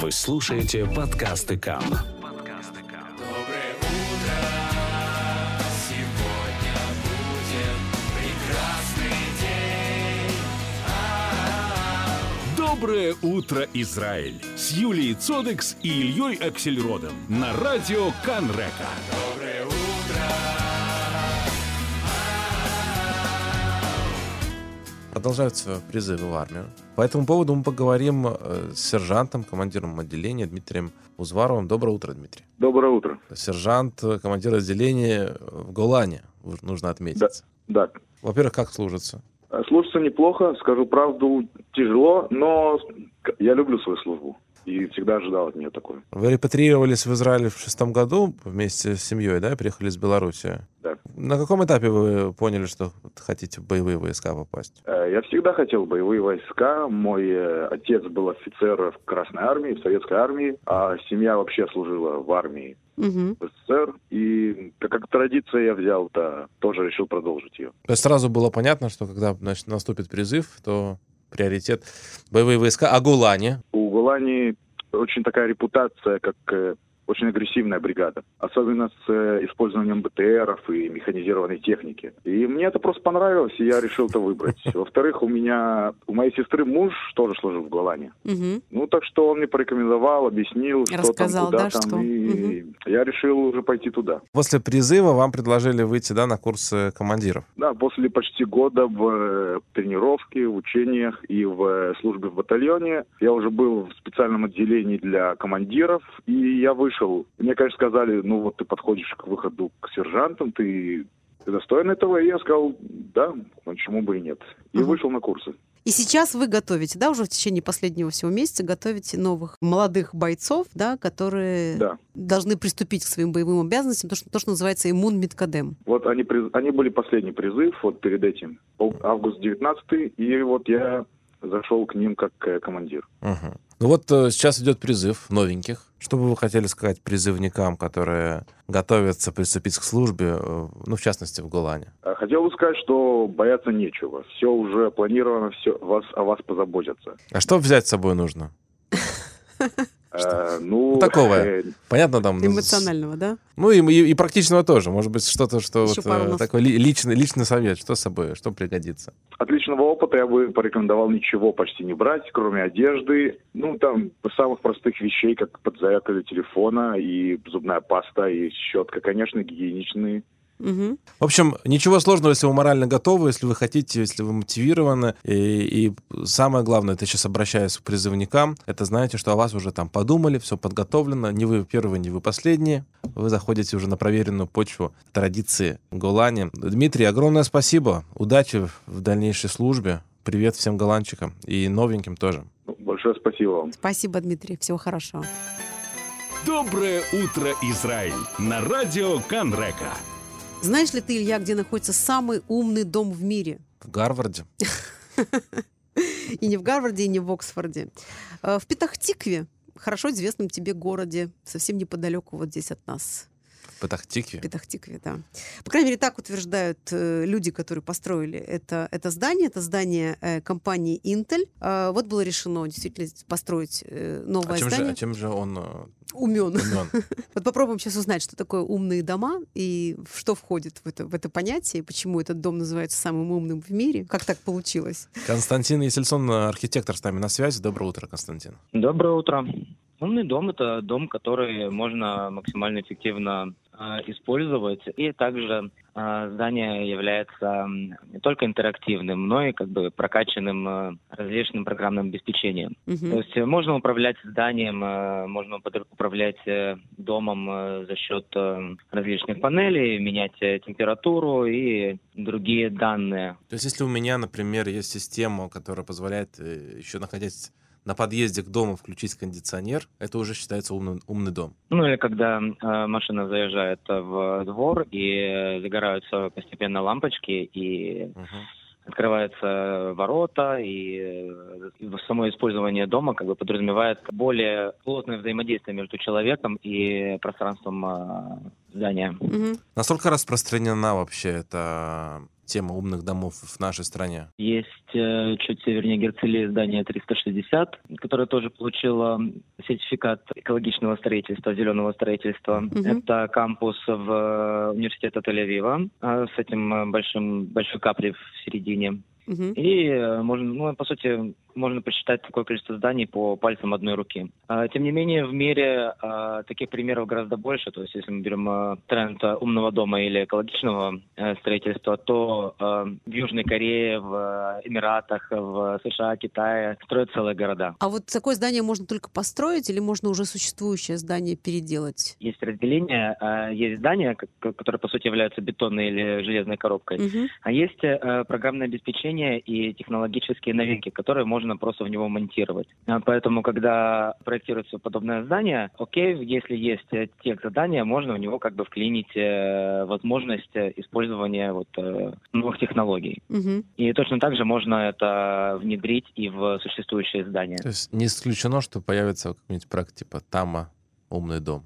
Вы слушаете подкасты КАМ. Доброе утро, сегодня будет прекрасный день. Доброе утро, Израиль! С Юлией Цодекс и Ильей Аксельродом на радио Канрека. Доброе утро. Продолжаются призывы в армию. По этому поводу мы поговорим э, с сержантом, командиром отделения Дмитрием Узваровым. Доброе утро, Дмитрий. Доброе утро. Сержант, э, командир отделения в Голлане, уж нужно отметить. Да. Во-первых, как служится? Э, Служится неплохо, скажу правду, тяжело, но я люблю свою службу и всегда ожидал от нее такой. Вы репатриировались в Израиль в шестом году вместе с семьей, да, приехали из Беларуси? Да. На каком этапе вы поняли, что хотите в боевые войска попасть? Э, Я всегда хотел в боевые войска. Мой э, отец был офицер в Красной армии, в Советской армии, а семья вообще служила в армии Мгм. в СССР. И как, как традиция я взял, то тоже решил продолжить ее. То есть сразу было понятно, что когда значит, наступит призыв, то приоритет боевые войска. А Голлане? У Голлани очень такая репутация, как э, очень агрессивная бригада, особенно с э, использованием БТРов и механизированной техники. И мне это просто понравилось, и я решил это выбрать. Во-вторых, у меня, у моей сестры муж тоже служил в Голлане. Мгм. Ну, так что он мне порекомендовал, объяснил, что Рассказал, там, куда да, там, что? и я решил уже пойти туда. После призыва вам предложили выйти да, на курсы командиров. Да, после почти года в э, тренировке, в учениях и в э, службе в батальоне я уже был в специальном отделении для командиров, и я вышел. Мне, конечно, сказали, ну вот ты подходишь к выходу к сержантам, ты, ты достоин этого, и я сказал, да, почему бы и нет. И Мгм. вышел на курсы. И сейчас вы готовите, да, уже в течение последнего всего месяца готовите новых молодых бойцов, да, которые Да. должны приступить к своим боевым обязанностям, то, что, то, что называется иммун Мидкадем. Вот они, они были последний призыв, вот перед этим, август 19 и вот я зашел к ним как э, командир. Мгм. Ну вот э, сейчас идет призыв новеньких. Что бы вы хотели сказать призывникам, которые готовятся приступить к службе, э, ну, в частности, в Голлане? А Хотел бы сказать, что бояться нечего. Все уже планировано, все вас, о вас позаботятся. А что взять с собой нужно? Э, ну, Ну, такого. э, Понятно, там... Эмоционального, да? Ну, и, и- и практичного тоже. Может быть, что-то, что Еще вот, пару э, нас- такой ли- личный, личный совет. Что с собой, что пригодится? от личного опыта я бы порекомендовал ничего почти не брать, кроме одежды. Ну, там, самых простых вещей, как подзарядка для телефона и зубная паста, и щетка, конечно, гигиеничные. Мгм. В общем, ничего сложного, если вы морально готовы, если вы хотите, если вы мотивированы. И, и самое главное, это сейчас обращаясь к призывникам, это знаете, что о вас уже там подумали, все подготовлено. Не вы первые, не вы последние. Вы заходите уже на проверенную почву традиции Голлани. Дмитрий, огромное спасибо. Удачи в дальнейшей службе. Привет всем голландчикам и новеньким тоже. Большое спасибо вам. Спасибо, Дмитрий. Всего хорошего. Доброе утро, Израиль! На радио Канрека. Знаешь ли ты, Илья, где находится самый умный дом в мире? В Гарварде. И не в Гарварде, и не в Оксфорде. Э, В Петахтикве, хорошо известном тебе городе, совсем неподалеку вот здесь от нас. Патахтикве. В Петахтикве, да. По крайней мере, так утверждают э, люди, которые построили это, это здание. Это здание э, компании Intel. Э, вот было решено действительно построить э, новое А чем, же, здание. а чем же он э, Умен. умен? Вот попробуем сейчас узнать, что такое умные дома и что входит в это, в это понятие, почему этот дом называется самым умным в мире, как так получилось. Константин Есельсон, архитектор с нами на связи. Доброе утро, Константин. Доброе утро. Умный дом – это дом, который можно максимально эффективно использовать. И также э, здание является не только интерактивным, но и как бы прокачанным э, различным программным обеспечением. Мгм. То есть э, можно управлять зданием, э, можно под- управлять э, домом за счет различных панелей, менять температуру и другие данные. То есть, если у меня, например, есть система, которая позволяет еще находясь на подъезде к дому включить кондиционер, это уже считается умный, умный дом. Ну или когда э, машина заезжает э, в двор и э, загораются постепенно лампочки и Мгм. открываются ворота и, э, и само использование дома как бы подразумевает более плотное взаимодействие между человеком и пространством э, здания. Мгм. Насколько распространена вообще эта тема умных домов в нашей стране? Есть э, чуть севернее Герцелии здание 360, которое тоже получило сертификат экологичного строительства, зеленого строительства. Мгм. Это кампус в э, университета Тель-Авива э, с этим э, большим большой каплей в середине. Мгм. И э, можно, ну, по сути, можно посчитать такое количество зданий по пальцам одной руки. А, Тем не менее, в мире а, таких примеров гораздо больше. То есть, если мы берем а, тренд умного дома или экологичного э, строительства, то в Южной Корее, в Эмиратах, в США, Китае строят целые города. А вот такое здание можно только построить или можно уже существующее здание переделать? Есть разделение, есть здания, которые, по сути, являются бетонной или железной коробкой. Мгм. А есть э, программное обеспечение и технологические новинки, которые можно просто в него монтировать. А, Поэтому, когда проектируется подобное здание, окей, если есть э, текст задания, можно в него как бы вклинить э, возможность э, использования вот, новых технологий. Мгм. И точно так же можно это внедрить и в существующие здания. То есть не исключено, что появится какой-нибудь проект типа Тама умный дом.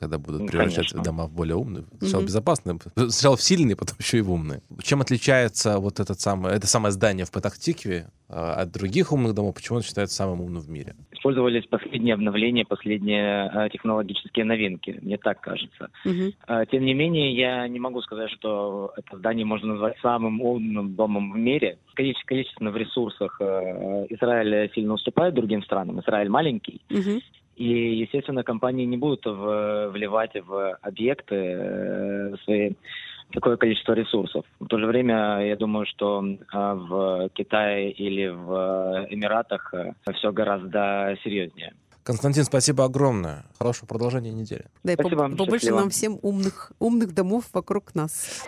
Когда будут Ну, превращать дома в более умные. Сначала Мгм. безопасные, сначала в сильные, потом еще и в умные. Чем отличается вот этот самый, это самое здание в Патахтикве а, от других умных домов? Почему он считается самым умным в мире? Использовались последние обновления, последние э, технологические новинки, мне так кажется. А, Тем не менее, я не могу сказать, что это здание можно назвать самым умным домом в мире. Количе- Количественно в ресурсах э, Израиль сильно уступает другим странам. Израиль маленький. Мгм. И, естественно, компании не будут в- вливать в объекты э, свои такое количество ресурсов. В то же время, я думаю, что а, в Китае или в э, Эмиратах все гораздо серьезнее. Константин, спасибо огромное. Хорошего продолжения недели. Да, и Спасибо, поб- побольше счастливо. нам всем умных, умных домов вокруг нас.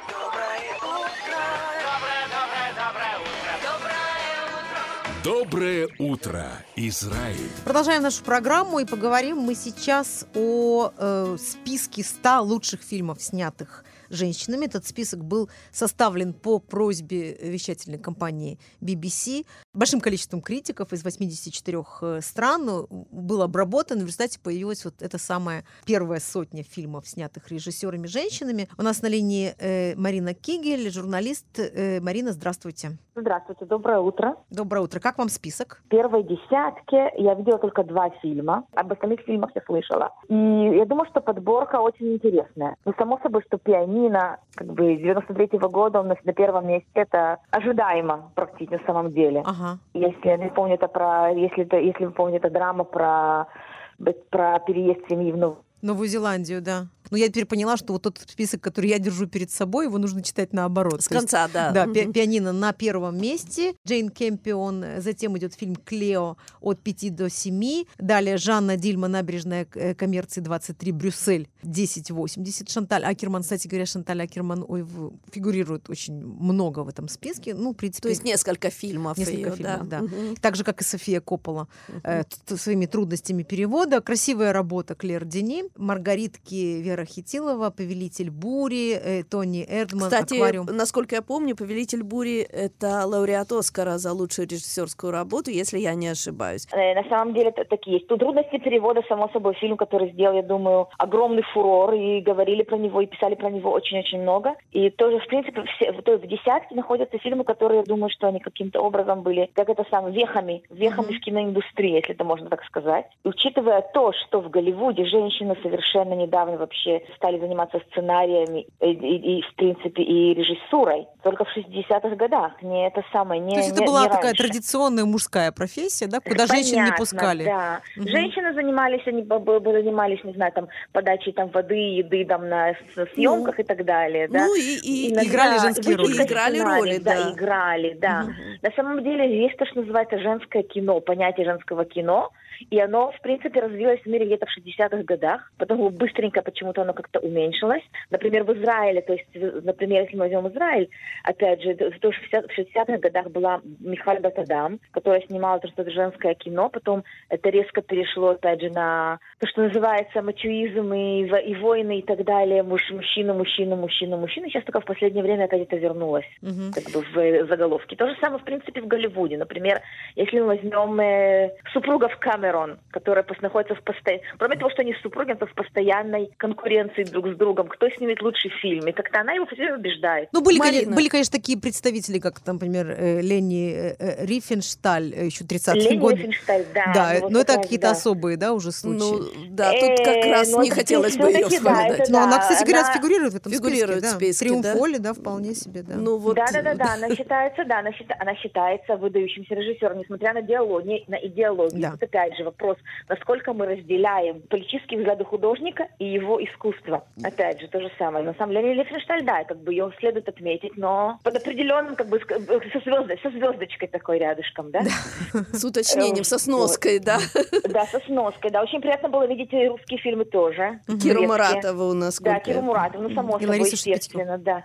Доброе утро, Израиль. Продолжаем нашу программу и поговорим мы сейчас о э, списке 100 лучших фильмов, снятых женщинами. Этот список был составлен по просьбе вещательной компании BBC. Большим количеством критиков из 84 э, стран э, был обработан. В результате появилась вот эта самая первая сотня фильмов, снятых режиссерами женщинами. У нас на линии э, Марина Кигель, журналист. Э, Марина, здравствуйте. Здравствуйте, доброе утро. Доброе утро. Как вам список? В первой десятке я видела только два фильма. Об остальных фильмах я слышала. И я думаю, что подборка очень интересная. Ну, само собой, что «Пианино» как бы 93-го года он на, на первом месте. Это ожидаемо практически на самом деле. Ага. Если я не помню, это про... Если, это, если вы помните, это драма про, про переезд семьи в Новую Новую Зеландию, да. Но я теперь поняла, что вот тот список, который я держу перед собой, его нужно читать наоборот. С То есть, конца, да. Да, Мгм. пи- пианино на первом месте, Джейн Кемпион, э, затем идет фильм «Клео» от 5 до 7, далее Жанна Дильма, «Набережная э, коммерции 23», Брюссель 1080, Шанталь Акерман, кстати говоря, Шанталь Акерман ой, фигурирует очень много в этом списке, ну, в принципе... То есть несколько фильмов. Несколько её, фильмов, да. Мгм. Так же, как и София Коппола, э, т- своими трудностями перевода. Красивая работа Клер Дени, Маргаритки Вера Хитилова, Повелитель бури, э, Тони Эрдман, Кстати, Аквариум. насколько я помню, «Повелитель бури» — это лауреат Оскара за лучшую режиссерскую работу, если я не ошибаюсь. Э, На самом деле это такие есть. Тут трудности перевода, само собой, фильм, который сделал, я думаю, огромный фурор, и говорили про него, и писали про него очень-очень много. И тоже, в принципе, все, в, то есть в десятке находятся фильмы, которые, я думаю, что они каким-то образом были, как это самое, вехами, вехами в киноиндустрии, если это можно так сказать. И учитывая то, что в Голливуде женщины совершенно недавно вообще стали заниматься сценариями и, и- и, в принципе, и режиссурой, только в 60-х годах, не это самое, не То есть это не- была не такая раньше. традиционная мужская профессия, да, куда женщин не Понятно, пускали. Да. Мгм. Женщины занимались, они занимались, не знаю, там подачей там воды, еды там на с- съемках и так далее, да. Ну и, и- Иногда играли женские роли. вычитка Играли роли, да. да. играли, да. Мгм. На самом деле есть то, что называется женское кино, понятие женского кино, и оно, в принципе, развилось в мире где-то в 60-х годах, потому быстренько почему-то оно как-то уменьшилось. Например, в Израиле, то есть, в- например, если мы возьмем Израиль, опять же, то в 60 в 60-х годах была Михаль Батадам, которая снимала то, что это женское кино, потом это резко перешло, опять же, на то, что называется мачуизм и, и войны и так далее, муж, мужчина, мужчина, мужчина, мужчина. Сейчас только в последнее время опять это вернулось Мгм. как бы в э, заголовке. То же самое, в принципе, в Голливуде. Например, если мы возьмем э, супругов Камерон, которые находятся в постоянном... Кроме того, что они супруги, конкурентов в постоянной конкуренции друг с другом, кто снимет лучший фильм. И как-то она его все время убеждает. Ну, были, Марина. были, конечно, такие представители, как, например, э, Лени э, э, Рифеншталь, еще 30-е Лени годы. Рифеншталь, да. Да, ну, вот но это какие-то да. особые, да, уже случаи. Ну, да, тут как раз ну, не это хотелось бы ее вспоминать. это Но она, да, кстати говоря, она- фигурирует в этом Фигурирует в списке. списке, да. Триумфоли, да, вполне себе, да. Ну вот, Да, да, да, да, она считается, да, она, счита- она считается выдающимся режиссером, несмотря на диалоги, на идеологию. Да. Тут опять же вопрос, насколько мы разделяем политические взгляды художника и его искусство. Опять же, то же самое. На самом деле, Лефеншталь, да, как бы ее следует отметить, но под определенным, как бы, э, со, звездой, со звездочкой такой рядышком, да? с уточнением, со сноской, да. Да, со сноской, да. Очень приятно было видеть и русские фильмы тоже. Киру. Маратова у нас Да? Киру Муратову, ну, само собой, естественно, да.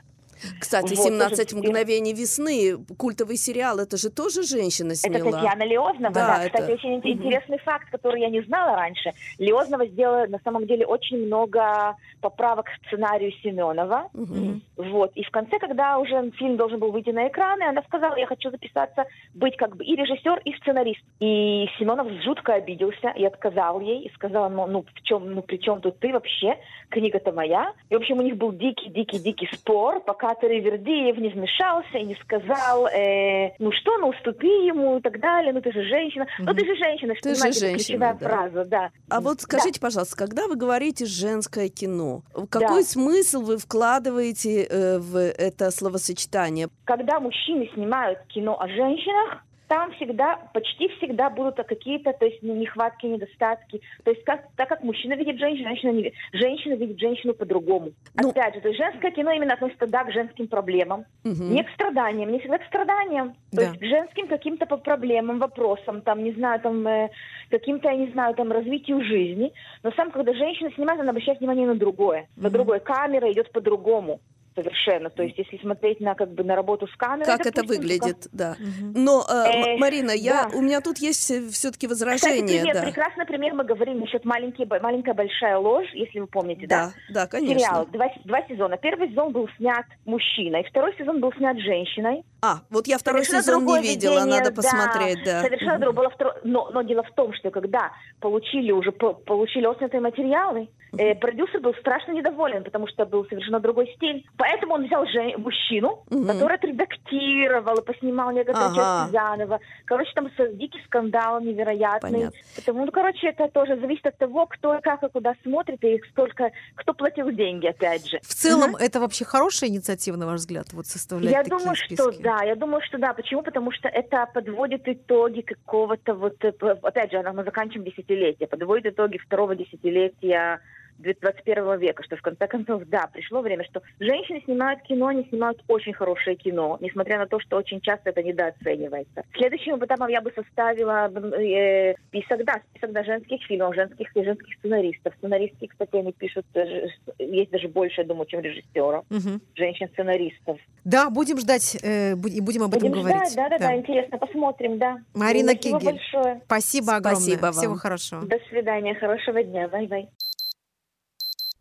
Кстати, Вот, 17 тоже- мгновений весны, культовый сериал, это же тоже женщина Это сняла. Татьяна Леознова, Да, да. Кстати, это- очень ин- интересный факт, который я не знала раньше. Леознова сделала на самом деле очень много поправок к сценарию Семенова. Мгм. Вот. И в конце, когда уже фильм должен был выйти на экраны, она сказала, я хочу записаться, быть как бы и режиссер, и сценарист. И Семенов жутко обиделся и отказал ей, и сказал, ну, ну, в чем, ну, при чем тут ты вообще? Книга-то моя. И, в общем, у них был дикий-дикий-дикий спор, пока Таривердиев не вмешался и не сказал, э, ну что, ну уступи ему и так далее, ну ты же женщина. Ну ты же женщина, что Ты же женщина, ключевая да. фраза, да. А вот Да. скажите, пожалуйста, когда вы говорите женское кино, какой смысл вы вкладываете э, в это словосочетание? когда мужчины снимают кино о женщинах, там всегда, почти всегда будут какие-то, то есть ну, нехватки, недостатки. То есть как, так как мужчина видит женщину, женщина, не женщина видит женщину по-другому. Ну- Опять же, то есть женское кино именно относится да, к женским проблемам, Мгм. не к страданиям, не всегда к страданиям. То Да. есть к женским каким-то по- проблемам, вопросам, там, не знаю, там, э, каким-то, я не знаю, там, развитию жизни. Но сам, когда женщина снимает, она обращает внимание на другое. На другое. Камера идет по-другому совершенно. То есть если смотреть на, как бы, на работу с камерой... Как это допустим, то выглядит, да. Но, э, Э, Марина, я, да. у меня тут есть все-таки Кстати, возражение. пример, да. прекрасный пример мы говорим насчет маленький, б- маленькая большая ложь, если вы помните, да? Да, да, конечно. Сериал, два, два сезона. Первый сезон был снят мужчиной, второй сезон был снят женщиной. А, вот я второй Совершенно сезон не видела, ведение, надо да, посмотреть, да. Совершенно Мгм. другое. Было второе- но, но дело в том, что когда получили уже по- получили отснятые материалы, э, продюсер был страшно недоволен, потому что был совершенно другой стиль. Поэтому он взял же- мужчину, Мгм. который отредактировал и поснимал некоторые Ага. части заново. Короче, там дикий скандал невероятный. Понятно. Потому, ну, короче, это тоже зависит от того, кто и как и куда смотрит, и сколько, кто платил деньги, опять же. В целом, это вообще хорошая инициатива, на ваш взгляд, вот составлять Я такие думаю, списки? что да, я думаю, что да. Почему? Потому что это подводит итоги какого-то вот, э, опять же, мы заканчиваем десятилетие, подводит итоги второго десятилетия 21 века, что в конце концов, да, пришло время, что женщины снимают кино, они снимают очень хорошее кино, несмотря на то, что очень часто это недооценивается. Следующим этапом я бы составила э, список, да, список да, женских фильмов, женских женских сценаристов. Сценаристки, кстати, они пишут, э, есть даже больше, я думаю, чем режиссеров, Мгм. женщин-сценаристов. Да, будем ждать э, и будем об этом Будем говорить. ждать, да, да, да, интересно, посмотрим, да. Марина Кигель. большое. Спасибо огромное. Спасибо вам. Всего хорошего. До свидания, хорошего дня, bye-bye.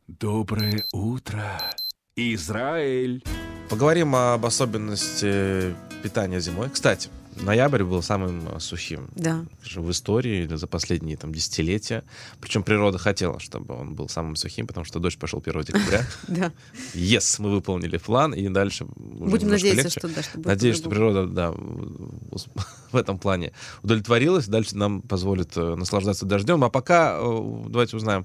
Доброе утро, Израиль. Поговорим об особенности питания зимой. Кстати, ноябрь был самым э, сухим Да. в истории или за последние там, десятилетия. Причем природа хотела, чтобы он был самым сухим, потому что дождь пошел 1 декабря. Да. Yes, мы выполнили план, и дальше Будем надеяться, легче. что да, Надеюсь, что природа, да, в этом плане удовлетворилась. Дальше нам позволит э, наслаждаться дождем. А пока э, давайте узнаем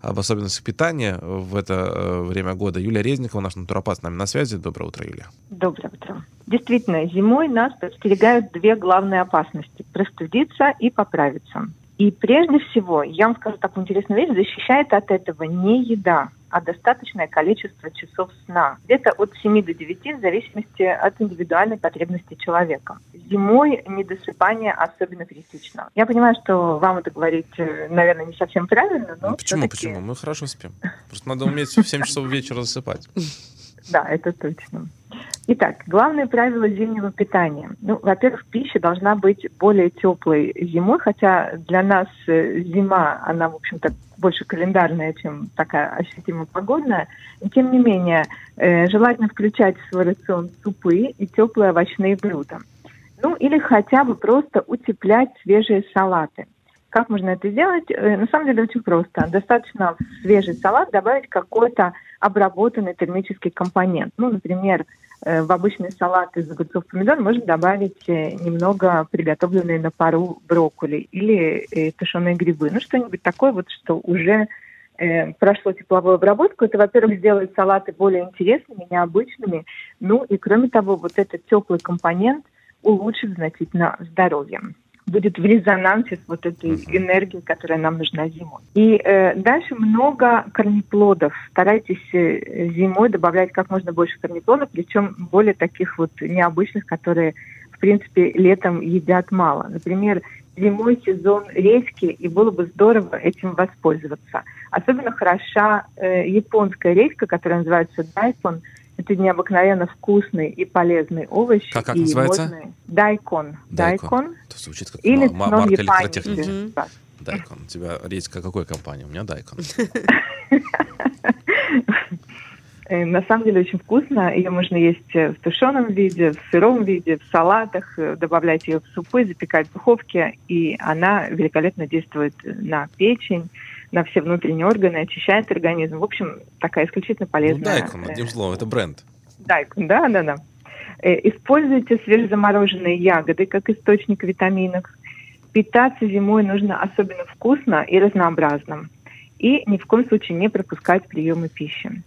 об особенностях питания в это время года. Юлия Резникова, наш натуропат, с нами на связи. Доброе утро, Юлия. Доброе утро. Действительно, зимой нас подстерегают две главные опасности – простудиться и поправиться. И прежде всего, я вам скажу такую интересную вещь, защищает от этого не еда, а достаточное количество часов сна. Где-то от 7 до 9 в зависимости от индивидуальной потребности человека. Зимой недосыпание особенно критично. Я понимаю, что вам это говорить, э, наверное, не совсем правильно, но Ну, почему, почему? Мы хорошо спим. Просто надо уметь в 7 часов вечера засыпать. Да, это точно. Итак, главное правило зимнего питания. Ну, во-первых, пища должна быть более теплой зимой, хотя для нас э, зима, она, в общем-то, больше календарная, чем такая ощутимо погодная. И, тем не менее, э, желательно включать в свой рацион супы и теплые овощные блюда. Ну, или хотя бы просто утеплять свежие салаты. Как можно это сделать? Э, на самом деле очень просто. Достаточно в свежий салат добавить какой-то обработанный термический компонент. Ну, например, э, в обычный салат из огурцов помидор можно добавить э, немного приготовленные на пару брокколи или тушеные грибы. Ну, что-нибудь такое вот, что уже прошло тепловую обработку. Это, во-первых, сделает салаты более интересными, необычными. Ну и, кроме того, вот этот теплый компонент улучшит значительно здоровье будет в резонансе с вот этой uh-huh. энергией, которая нам нужна зимой. И э, дальше много корнеплодов. Старайтесь э, зимой добавлять как можно больше корнеплодов, причем более таких вот необычных, которые, в принципе, летом едят мало. Например, зимой сезон редьки, и было бы здорово этим воспользоваться. Особенно хороша э, японская редька, которая называется дайкон – это необыкновенно вкусный и полезный овощ. Как, как называется? Можно... Дайкон. Дайкон. Это звучит как Или м- марка электротехники. Дайкон. У тебя редька какой компании? У меня Дайкон. Э, на самом деле очень вкусно. Ее можно есть в тушеном виде, в сыром виде, в салатах, э, добавлять ее в супы, запекать в духовке. И она великолепно действует на печень, на все внутренние органы, очищает организм. В общем, такая исключительно полезная. Ну, Дайкон, одним словом, это бренд. Дайкон, да, да, да. Э, используйте свежезамороженные ягоды как источник витаминов. Питаться зимой нужно особенно вкусно и разнообразно. И ни в коем случае не пропускать приемы пищи.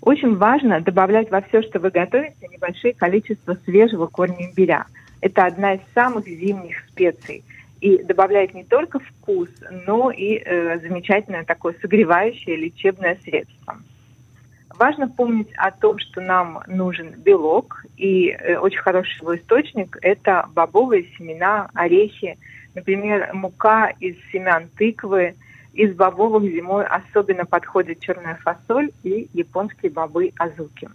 Очень важно добавлять во все, что вы готовите, небольшое количество свежего корня имбиря. Это одна из самых зимних специй – и добавляет не только вкус, но и э, замечательное такое согревающее лечебное средство. Важно помнить о том, что нам нужен белок, и э, очень хороший его источник – это бобовые семена, орехи, например, мука из семян тыквы, из бобовых зимой особенно подходит черная фасоль и японские бобы азуки.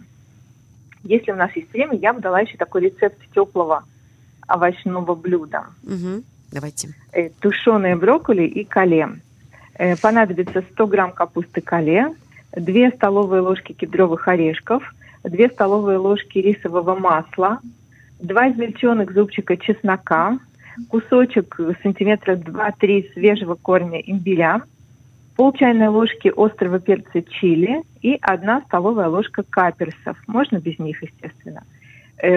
Если у нас есть время, я бы дала еще такой рецепт теплого овощного блюда. Угу. Давайте. Э, тушеные брокколи и кале. Э, понадобится 100 грамм капусты кале, 2 столовые ложки кедровых орешков, 2 столовые ложки рисового масла, 2 измельченных зубчика чеснока, кусочек сантиметра 2-3 свежего корня имбиря, пол чайной ложки острого перца чили и 1 столовая ложка каперсов. Можно без них, естественно –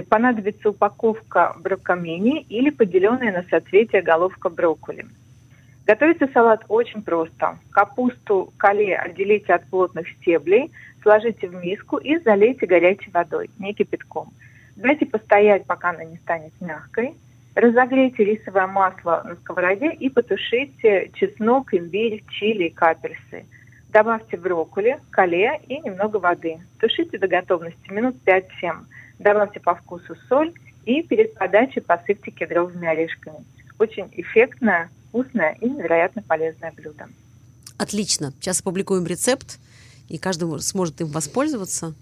понадобится упаковка броккомини или поделенная на соцветия головка брокколи. Готовится салат очень просто. Капусту кале отделите от плотных стеблей, сложите в миску и залейте горячей водой, не кипятком. Дайте постоять, пока она не станет мягкой. Разогрейте рисовое масло на сковороде и потушите чеснок, имбирь, чили и каперсы. Добавьте брокколи, кале и немного воды. Тушите до готовности минут 5-7 добавьте по вкусу соль и перед подачей посыпьте кедровыми орешками. Очень эффектное, вкусное и невероятно полезное блюдо. Отлично. Сейчас опубликуем рецепт, и каждый сможет им воспользоваться.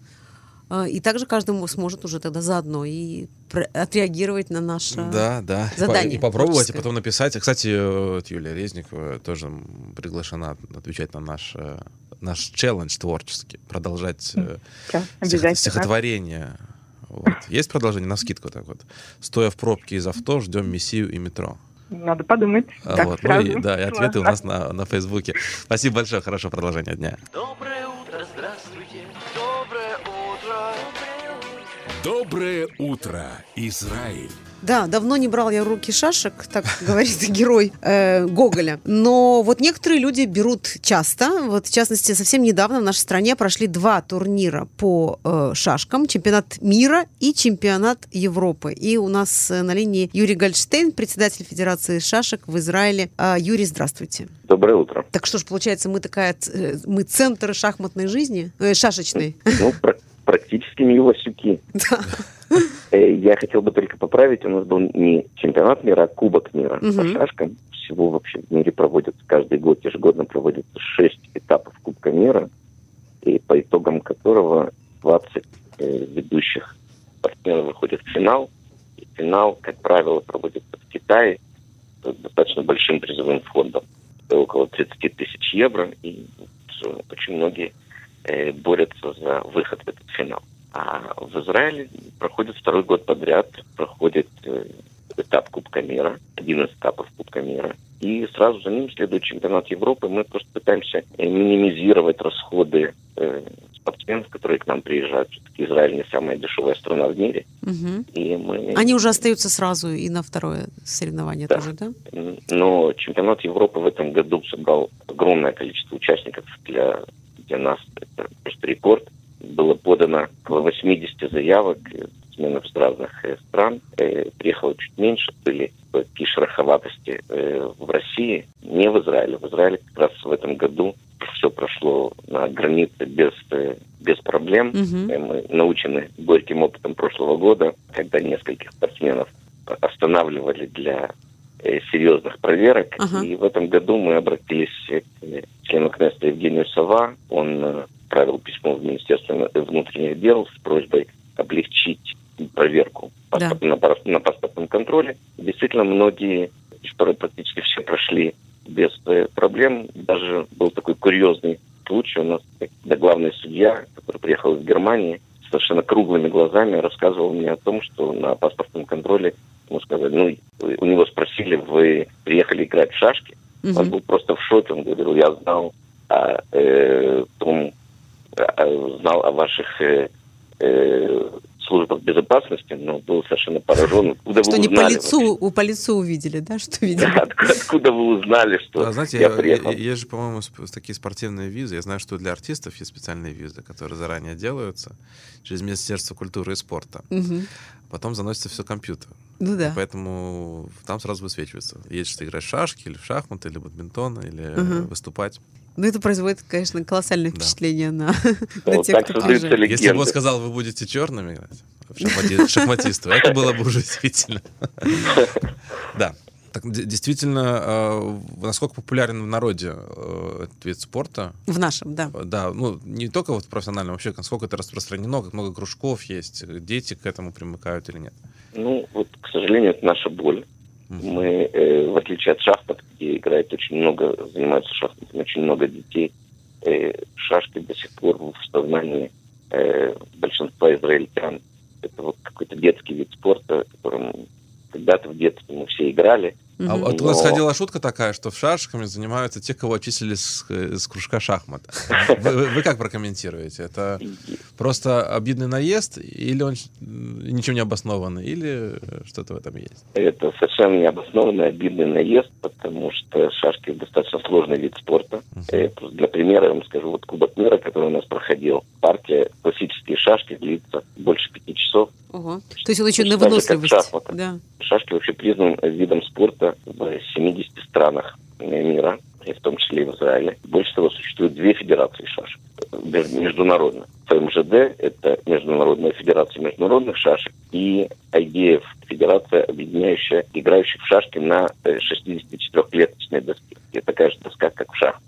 А, и также каждый сможет уже тогда заодно и отреагировать на наше да, да. задание. И попробовать, и потом написать. Кстати, Юлия Резникова тоже приглашена отвечать на наш, э, наш челлендж творческий, продолжать э, да, стихотворение вот. Есть продолжение на скидку так вот? Стоя в пробке из авто, ждем Мессию и метро. Надо подумать. А вот. ну, и, да, и ответы у нас на, на Фейсбуке. Спасибо большое, хорошего продолжения дня. Доброе Доброе утро, Израиль. Да, давно не брал я в руки шашек, так говорит герой э, Гоголя. Но вот некоторые люди берут часто. Вот, в частности, совсем недавно в нашей стране прошли два турнира по э, шашкам. Чемпионат мира и чемпионат Европы. И у нас э, на линии Юрий Гольштейн, председатель Федерации шашек в Израиле. Э, Юрий, здравствуйте. Доброе утро. Так что ж, получается, мы такая, э, мы центр шахматной жизни, э, шашечной? Ну, практически милосюки. Да. Э, я хотел бы только поправить, у нас был не чемпионат мира, а кубок мира угу. по шашкам. Всего вообще в мире проводится каждый год, ежегодно проводится шесть этапов Кубка мира, и по итогам которого 20 э, ведущих спортсменов выходят в финал. И финал, как правило, проводится в Китае с достаточно большим призовым фондом. Около 30 тысяч евро, и очень многие э, борются за выход в этот финал. А в Израиле проходит второй год подряд, проходит э, этап Кубка мира, один из этапов Кубка мира. и сразу за ним следует чемпионат Европы. Мы просто пытаемся э, минимизировать расходы спортсменов, которые к нам приезжают. Все-таки Израиль не самая дешевая страна в мире. Мгм. И мы... Они уже остаются сразу и на второе соревнование Да. тоже, да? Но чемпионат Европы в этом году собрал огромное количество участников. Для, для нас это просто рекорд. Было подано около 80 заявок спортсменов с разных э, стран. Э, Приехало чуть меньше. Были такие шероховатости э, в России, не в Израиле. В Израиле как раз в этом году все прошло на границе без, без проблем. Э, Мы научены горьким опытом прошлого года, когда нескольких спортсменов останавливали для серьезных проверок. Ага. И в этом году мы обратились к э, члену Кнеста Евгению Сова. Он э, отправил письмо в Министерство внутренних дел с просьбой облегчить проверку Да. на, пас- на паспортном контроле. Действительно, многие, практически все прошли без э, проблем. Даже был такой курьезный случай у нас, когда главный судья, который приехал из Германии, совершенно круглыми глазами рассказывал мне о том, что на паспортном контроле ему сказали, ну, у него спросили, вы приехали играть в шашки? Он Мгм. был просто в шоке, он говорил, я знал о э, том, э, знал о ваших э, э, службах безопасности, но был совершенно поражен, откуда Что вы не по узнали лицу, у по лицу увидели, да, что видели? вообще? Откуда, откуда вы узнали, что А, знаете, я я- приехал? я- есть же, по-моему, такие спортивные визы. Я знаю, что для артистов есть специальные визы, которые заранее делаются через Министерство культуры и спорта. Мгм. Потом заносится все компьютер. Ну И да. поэтому там сразу высвечивается. Есть что играть в шашки, или в шахматы, или в бадминтон, или Мгм. выступать. Ну, это производит, конечно, колоссальное впечатление на, на Вот тех, так кто приезжает. Если бы он сказал, вы будете черными играть, в шахмати- шахматисту, это было бы уже удивительно. Да. Так, действительно, э, насколько популярен в народе э, этот вид спорта? В нашем, да. Да, ну, не только вот в профессиональном, вообще, насколько это распространено, как много кружков есть, дети к этому примыкают или нет? Ну, вот, к сожалению, это наша боль. Мы, э, в отличие от шахмат, где играет очень много, занимаются шахматами очень много детей, э, шашки до сих пор в сознании э, большинства израильтян. Это вот какой-то детский вид спорта, которым когда-то в детстве мы все играли. А вот у нас ходила шутка такая, что в шашками занимаются те, кого отчислили с, э, с кружка шахмат. Вы, вы- вы как прокомментируете? Это просто обидный наезд, или он ничем не обоснованный, или э, что-то в этом есть? Это совершенно необоснованный, обидный наезд, потому что шашки достаточно сложный вид спорта. Просто Для примера я вам скажу, вот Кубок мира, который у нас проходил, партия классические шашки длится больше. То есть он еще на Точно как выносливость. шахматы. Да. Шашки вообще признан видом спорта в 70 странах мира, и в том числе и в Израиле. Больше того, существует две федерации шашек меж- международно. ФМЖД – это Международная федерация международных шашек, и IDF – федерация, объединяющая играющих в шашки на э, 64-клеточной доске. Это такая же доска, как в шахматах.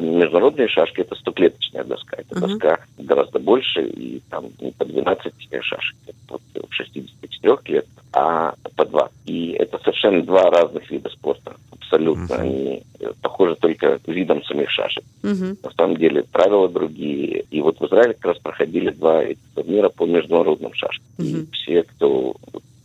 Международные шашки – это 100-клеточная доска. Это Мгм. доска гораздо больше, и там не по 12 шашек, вот в 64 клетках, а по два. И это совершенно два разных вида спорта. Абсолютно. Они э, похожи только видом самих шашек. Мгм. На самом деле правила другие. И вот в Израиле как раз проходили два турнира по международным шашкам. И Мгм. все, кто...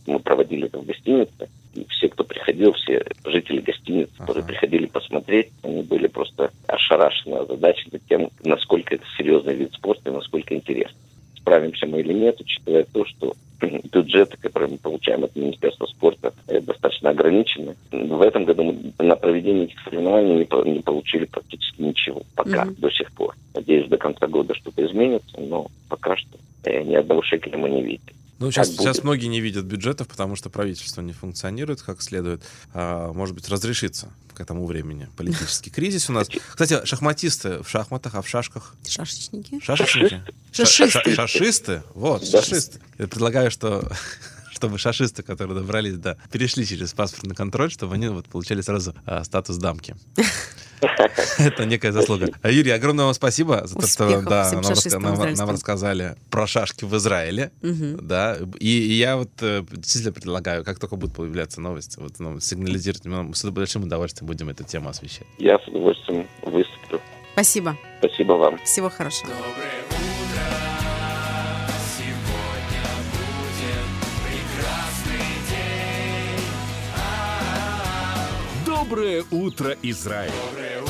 Мы проводили это в гостинице, и все, кто приходил, все жители гостиницы, которые приходили посмотреть, они были просто ошарашены, озадачены тем, насколько это серьезный вид спорта и насколько интересно. Справимся мы или нет, учитывая то, что бюджеты, которые мы получаем от Министерства спорта, э, достаточно ограничены. В этом году мы на проведение этих соревнований не, не получили практически ничего пока, Мгм. до сих пор. Надеюсь, до конца года что-то изменится, но пока что э, ни одного шекеля мы не видим. Ну, сейчас, сейчас многие не видят бюджетов, потому что правительство не функционирует как следует. А, может быть, разрешится к этому времени политический кризис у нас. Кстати, шахматисты в шахматах, а в шашках? Шашечники. Шашечники? Шашисты. Ша- ша- Шашисты? Вот, шашисты. Я предлагаю, что чтобы шашисты, которые добрались, да, перешли через паспортный контроль, чтобы они вот получали сразу а, статус дамки. Это некая заслуга. А, Юрий, огромное вам спасибо за то, что да, нам, раска- шашистам нам- израильским. нам рассказали про шашки в Израиле. Да, и, и я вот э, действительно предлагаю, как только будут появляться новости, вот нам сигнализировать, мы с большим удовольствием будем эту тему освещать. Я с удовольствием выступлю. Спасибо. Спасибо вам. Всего хорошего. Доброе утро, Израиль! Доброе